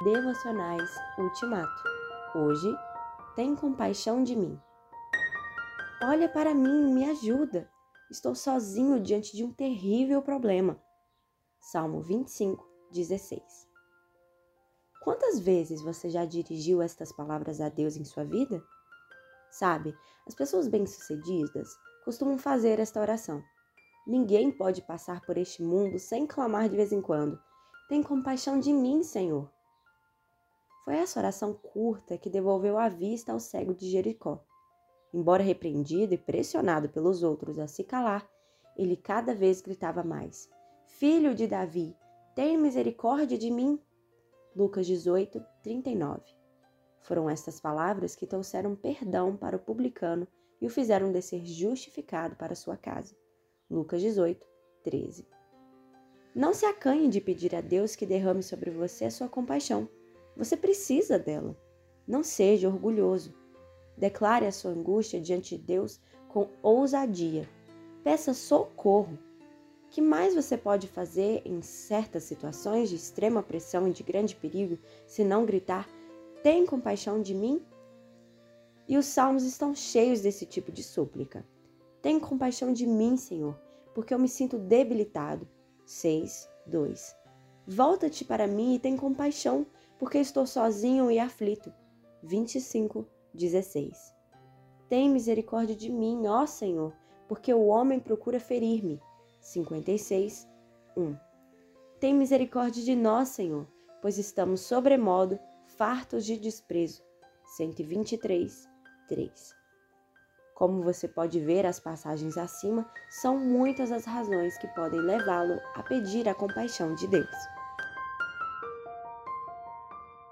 Devocionais Ultimato. Hoje, tem compaixão de mim. Olha para mim, me ajuda. Estou sozinho diante de um terrível problema. Salmo 25, 16. Quantas vezes você já dirigiu estas palavras a Deus em sua vida? Sabe, as pessoas bem-sucedidas costumam fazer esta oração. Ninguém pode passar por este mundo sem clamar de vez em quando: Tem compaixão de mim, Senhor. Foi essa oração curta que devolveu a vista ao cego de Jericó. Embora repreendido e pressionado pelos outros a se calar, ele cada vez gritava mais: Filho de Davi, tem misericórdia de mim. Lucas 18, 39. Foram estas palavras que trouxeram perdão para o publicano e o fizeram descer justificado para sua casa. Lucas 18, 13. Não se acanhe de pedir a Deus que derrame sobre você a sua compaixão. Você precisa dela. Não seja orgulhoso. Declare a sua angústia diante de Deus com ousadia. Peça socorro. O que mais você pode fazer em certas situações de extrema pressão e de grande perigo se não gritar: Tem compaixão de mim? E os salmos estão cheios desse tipo de súplica. Tem compaixão de mim, Senhor, porque eu me sinto debilitado. 6, 2. Volta-te para mim e tem compaixão, porque estou sozinho e aflito. 25, 16. Tem misericórdia de mim, ó Senhor, porque o homem procura ferir-me. 56, 1. Tem misericórdia de nós, Senhor, pois estamos sobremodo fartos de desprezo. 123, 3. Como você pode ver, as passagens acima são muitas as razões que podem levá-lo a pedir a compaixão de Deus.